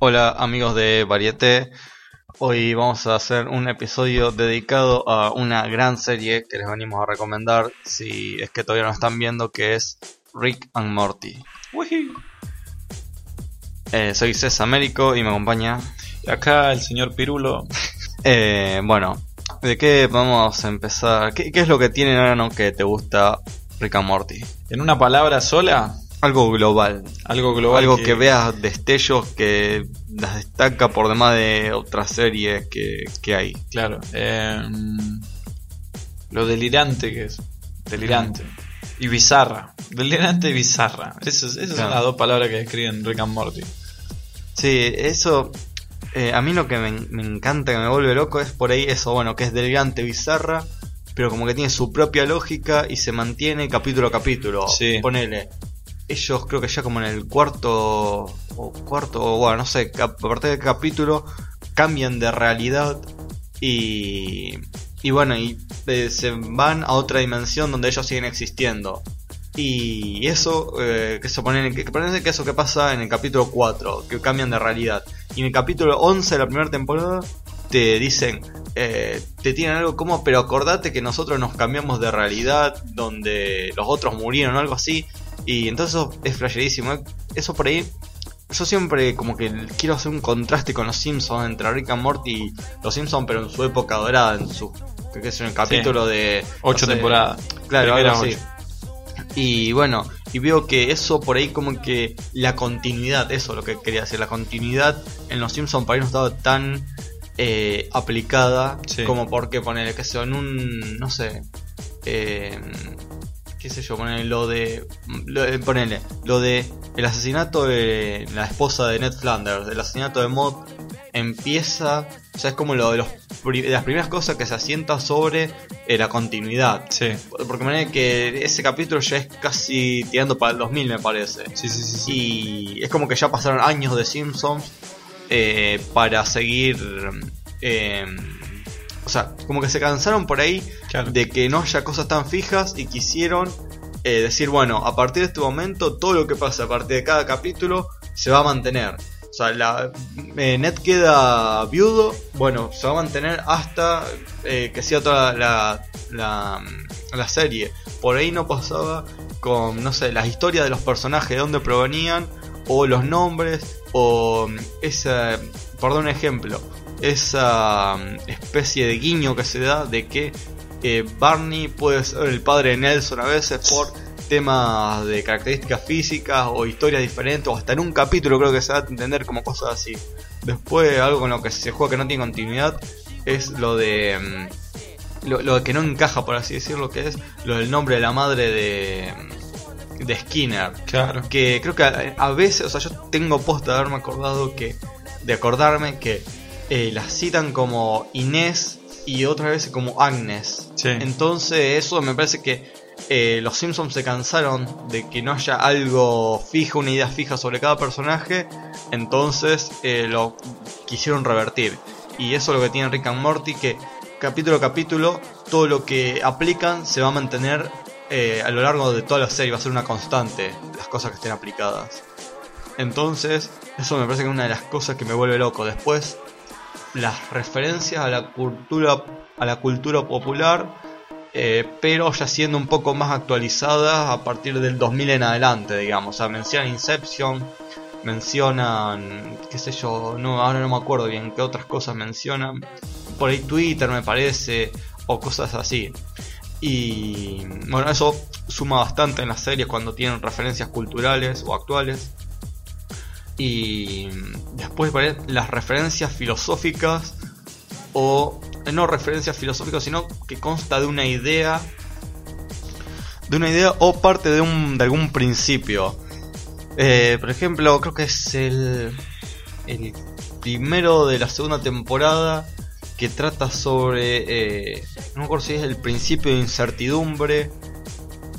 Hola amigos de Varieté, hoy vamos a hacer un episodio dedicado a una gran serie que les venimos a recomendar si es que todavía no están viendo que es Rick and Morty. Eh, soy César Américo y me acompaña Y acá el señor Pirulo. Eh, bueno, ¿de qué vamos a empezar? ¿Qué, qué es lo que tiene Nano que te gusta Rick and Morty? En una palabra sola, Algo global, algo global. algo que... veas destellos que las destaca por demás de otras series que, que hay. Claro. eh, lo delirante que es. Delirante. Y bizarra. Delirante y bizarra. Esas, esas Claro. son las dos palabras que describen Rick and Morty. Sí, eso. eh, a mí lo que me, me encanta, que me vuelve loco, es por ahí eso, bueno, que es delirante, bizarra, pero como que tiene su propia lógica y se mantiene capítulo a capítulo. Sí. Ponele. Ellos creo que ya como en el cuarto. O cuarto, bueno, no sé, a partir del capítulo cambian de realidad y. Y bueno, y eh, se van a otra dimensión donde ellos siguen existiendo. Y eso, eh, que se ponen, que parece que eso que pasa en el capítulo 4, que cambian de realidad. Y en el capítulo 11 de la primera temporada te dicen, eh, te tienen algo como, pero acordate que nosotros nos cambiamos de realidad, donde los otros murieron o algo así. Y entonces eso es flasherísimo. eh. Eso por ahí, yo siempre como que quiero hacer un contraste con los Simpsons, entre Rick and Morty y los Simpsons, pero en su época dorada, en su, que es en el capítulo de... Ocho no sé, temporadas. Claro, así. ocho. Y bueno, y veo que eso por ahí como que la continuidad, eso es lo que quería decir, la continuidad en los Simpsons por ahí no estaba tan eh, aplicada Sí. como porque poner, que en un, no sé, eh, qué sé yo, poner lo de, lo de- ponele, lo de el asesinato de la esposa de Ned Flanders, el asesinato de Maud empieza, o sea, es como lo de, los, de las primeras cosas que se asienta sobre eh, la continuidad. Sí. Porque manera que ese capítulo ya es casi tirando para el 2000 me parece. Sí, sí, sí. sí. Y es como que ya pasaron años de Simpsons eh, para seguir... eh, o sea, como que se cansaron por ahí Claro. de que no haya cosas tan fijas y quisieron eh, decir, bueno, a partir de este momento todo lo que pasa a partir de cada capítulo se va a mantener. O sea, la, eh, Ned queda viudo, bueno, se va a mantener hasta eh, que sea toda la, la, la serie. Por ahí no pasaba con, no sé, las historias de los personajes, de dónde provenían, o los nombres, o esa, por dar un ejemplo, esa mm, especie de guiño que se da de que eh, Barney puede ser el padre de Nelson a veces por temas de características físicas o historias diferentes o hasta en un capítulo creo que se da a entender como cosas así. Después algo con lo que se juega que no tiene continuidad es lo de mm, lo, lo que no encaja por así decirlo que es lo del nombre de la madre de de Skinner Claro. que creo que a, a veces, o sea, yo tengo posta de haberme acordado que, de acordarme que eh, las citan como Inés y otras veces como Agnes. Sí. Entonces eso me parece que eh, los Simpsons se cansaron de que no haya algo fijo, una idea fija sobre cada personaje, entonces eh, lo quisieron revertir. Y eso es lo que tiene Rick and Morty, que capítulo a capítulo todo lo que aplican se va a mantener eh, a lo largo de toda la serie, va a ser una constante las cosas que estén aplicadas. Entonces, eso me parece que es una de las cosas que me vuelve loco. Después, las referencias a la cultura, a la cultura popular, eh, pero ya siendo un poco más actualizadas a partir del 2000 en adelante, digamos. O sea, mencionan Inception, mencionan, qué sé yo, no, ahora no me acuerdo bien qué otras cosas mencionan. Por ahí Twitter me parece, o cosas así. Y bueno, eso suma bastante en las series cuando tienen referencias culturales o actuales. Y después las referencias filosóficas o eh, no referencias filosóficas, sino que consta de una idea de una idea o parte de un de algún principio. Eh, por ejemplo, creo que es el el primero de la segunda temporada que trata sobre eh, no me acuerdo si es el principio de incertidumbre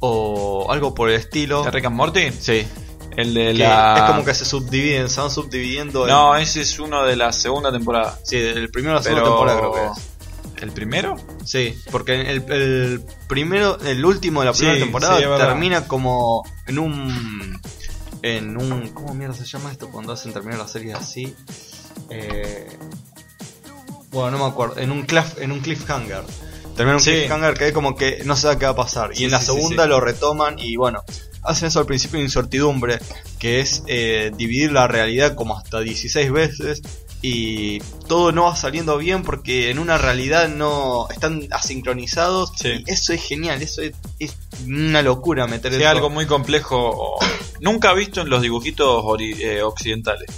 o algo por el estilo. ¿De Rick and Morty? Sí. El de la. Es como que se subdividen, se van subdividiendo. en- No, ese es uno de la segunda temporada. Sí, el primero de la Pero... segunda temporada creo que es. ¿El primero? Sí, porque el, el primero, el último de la primera Sí, temporada sí, termina como en un en un. ¿Cómo mierda se llama esto cuando hacen terminar la serie así? Eh, bueno, no me acuerdo. En un, cliff, en un cliffhanger. Termina un Sí. cliffhanger que es como que no se sabe qué va a pasar. Y en la segunda lo retoman y bueno. Hacen eso al principio de incertidumbre, que es eh, dividir la realidad como hasta 16 veces y todo no va saliendo bien porque en una realidad no están asincronizados Sí. y eso es genial, eso es, es una locura meter Sí, algo muy complejo, nunca visto en los dibujitos eh, occidentales.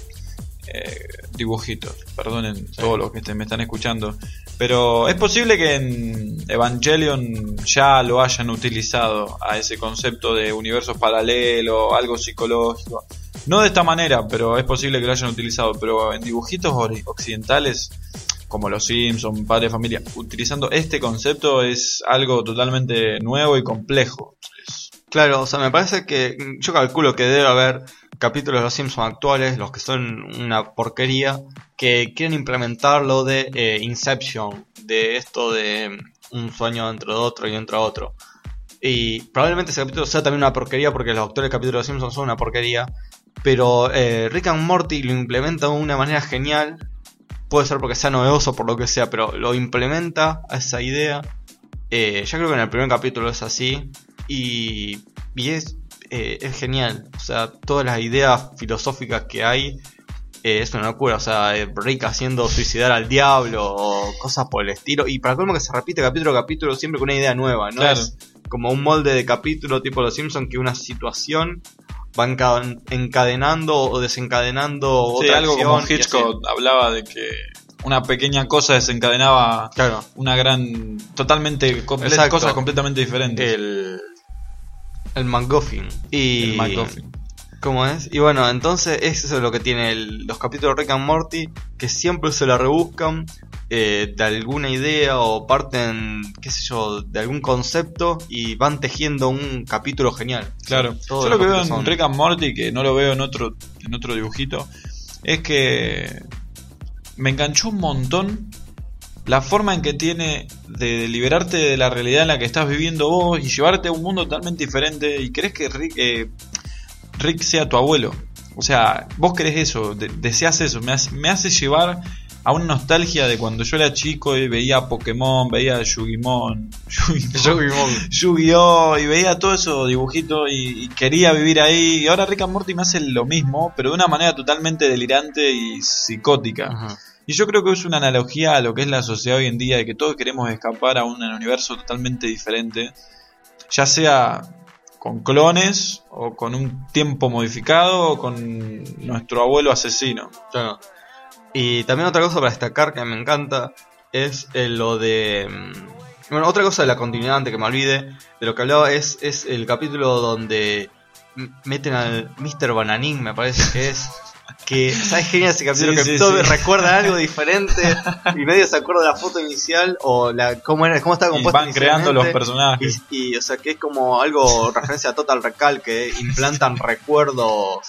Eh, dibujitos, perdonen todos los que me están escuchando. Pero es posible que en Evangelion ya lo hayan utilizado a ese concepto de universos paralelos, algo psicológico. No de esta manera, pero es posible que lo hayan utilizado. Pero en dibujitos occidentales, como los Simpsons, Padre Familia, utilizando este concepto es algo totalmente nuevo y complejo. Claro, o sea, me parece que yo calculo que debe haber capítulos de los Simpsons actuales, los que son una porquería, que quieren implementar lo de eh, Inception, de esto de mm, un sueño dentro de otro y dentro de otro. Y probablemente ese capítulo sea también una porquería porque los actuales capítulos de los Simpsons son una porquería. Pero eh, Rick and Morty lo implementa de una manera genial. Puede ser porque sea novedoso, por lo que sea, pero lo implementa a esa idea. Eh, ya creo que en el primer capítulo es así. Y, y es, eh, es genial. O sea, todas las ideas filosóficas que hay eh, es una locura. O sea, eh, Rick haciendo suicidar al diablo o cosas por el estilo. Y para colmo que se repite capítulo a capítulo siempre con una idea nueva. No Claro. es como un molde de capítulo tipo Los Simpsons que una situación va enca- encadenando o desencadenando Sí, otra algo acción Hitchcock hablaba de que una pequeña cosa desencadenaba. Claro. una gran. totalmente. comple- Exacto. cosas completamente diferentes. El. El MacGuffin. Y. El. ¿Cómo es? Y bueno, entonces eso es lo que tiene el- los capítulos de Rick and Morty, que siempre se la rebuscan eh, de alguna idea o parten, qué sé yo, de algún concepto y van tejiendo un capítulo genial. Claro. Yo lo que veo en son- Rick and Morty, que no lo veo en otro, en otro dibujito, es que me enganchó un montón la forma en que tiene de liberarte de la realidad en la que estás viviendo vos y llevarte a un mundo totalmente diferente y crees que Rick, eh, Rick sea tu abuelo. O sea, vos querés eso, de- deseas eso, me hace, me hace llevar a una nostalgia de cuando yo era chico y veía Pokémon, veía Yu-Gi-Mon, Yu-Gi-Mon, Yu-Gi-Oh! y veía todo eso dibujito y, y quería vivir ahí. Y ahora Rick and Morty me hace lo mismo, pero de una manera totalmente delirante y psicótica. Y yo creo que es una analogía a lo que es la sociedad hoy en día, de que todos queremos escapar a un universo totalmente diferente, ya sea con clones o con un tiempo modificado o con nuestro abuelo asesino. Claro. Y también otra cosa para destacar que me encanta es eh, lo de... mm, Bueno, otra cosa de la continuidad, antes que me olvide, de lo que hablaba, es, es el capítulo donde meten al Mr. Bananín, me parece que es. Que, ¿sabes genial ese capítulo? Sí, que sí, todo sí. recuerda algo diferente y nadie se acuerda de la foto inicial o la cómo, era, cómo estaba Y compuesta van creando los personajes. Y, y, o sea, que es como algo referencia a Total Recall, que implantan recuerdos.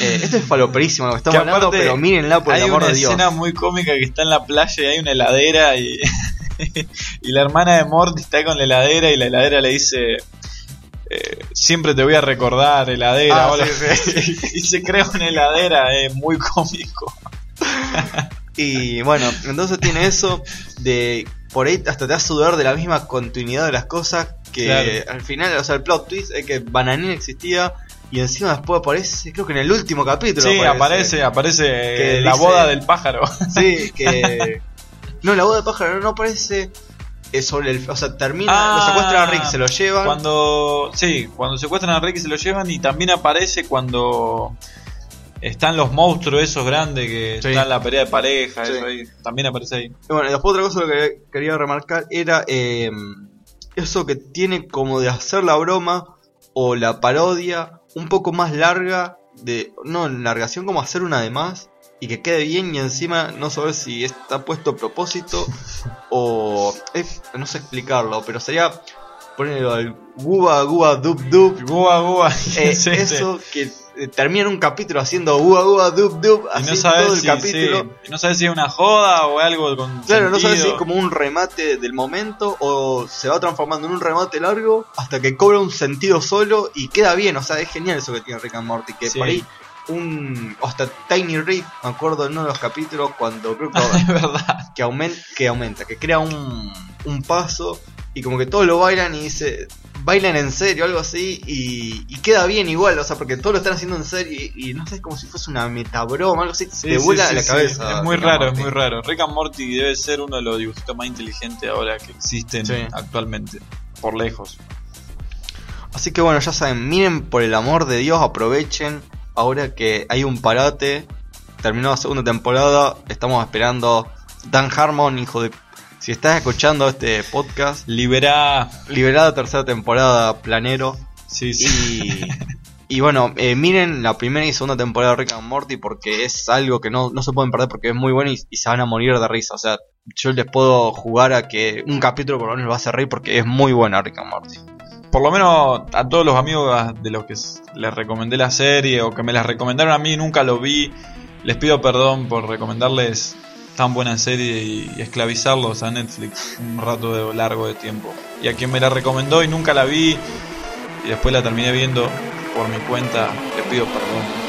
Eh, esto es faloperísimo lo que estamos Que hablando, pero mírenla por hay el amor una de Dios. escena muy cómica que está en la playa y hay una heladera y, y la hermana de Morty está con la heladera y la heladera le dice siempre te voy a recordar heladera Ah, sí, y se crea una heladera es muy cómico. Y bueno, entonces tiene eso de por ahí hasta te hace dudar de la misma continuidad de las cosas que Claro. al final, o sea, el plot twist es que Bananín existía y encima después aparece, creo que en el último capítulo sí aparece. aparece Que la dice- boda del pájaro. Sí, que no, la boda de pájaro no aparece eh, sobre el, o sea, termina, Ah, lo secuestran a Rick, se lo llevan. cuando sí cuando secuestran a Rick y se lo llevan y también aparece cuando están los monstruos esos grandes que Sí. están en la pelea de pareja Sí. eso ahí, también aparece ahí Y bueno, y después otra cosa que quería remarcar era eh, eso que tiene como de hacer la broma o la parodia un poco más larga, de no en largación como hacer una de más y que quede bien y encima no saber si está puesto a propósito o es- no sé explicarlo, pero sería ponelo al Guba Guba Dub Dub. Gua, gua. Eh, Sí, sí. eso que eh, termina un capítulo haciendo Guba Guba Dub Dub, así no sabes, todo el si, capítulo. sí, no sabes si es una joda o algo con Claro, no sabes si es como un remate del momento o se va transformando en un remate largo hasta que cobra un sentido solo y queda bien. O sea, es genial eso que tiene Rick and Morty. Que Sí. por ahí, un. Hasta Tiny Rick, me acuerdo en uno de los capítulos cuando creo que, Es verdad. que, aumenta, que aumenta, que crea un, un paso y como que todos lo bailan y dice. Bailan en serio, algo así, y, y queda bien igual, o sea, porque todos lo están haciendo en serio y, y no sé, es como si fuese una metabroma, algo así, Sí, te sí, vuela sí, la cabeza. Es muy Rick raro, es muy raro. Rick and Morty debe ser uno de los dibujitos más inteligentes ahora que existen actualmente. Por lejos. Así que bueno, ya saben, miren por el amor de Dios, aprovechen ahora que hay un parate. Terminó la segunda temporada, estamos esperando Dan Harmon, hijo de... Si estás escuchando este podcast, Libera. liberada tercera temporada, planero. Sí, sí. Y, y bueno, eh, miren la primera y segunda temporada de Rick and Morty porque es algo que no, no se pueden perder porque es muy bueno y, y se van a morir de risa. O sea, yo les puedo jugar a que un capítulo por lo menos va a hacer reír porque es muy buena Rick and Morty. Por lo menos a todos los amigos de los que les recomendé la serie o que me las recomendaron a mí nunca lo vi, les pido perdón por recomendarles tan buena serie y, y esclavizarlos a Netflix un rato de, largo de tiempo. Y a quien me la recomendó y nunca la vi y después la terminé viendo por mi cuenta, les pido perdón.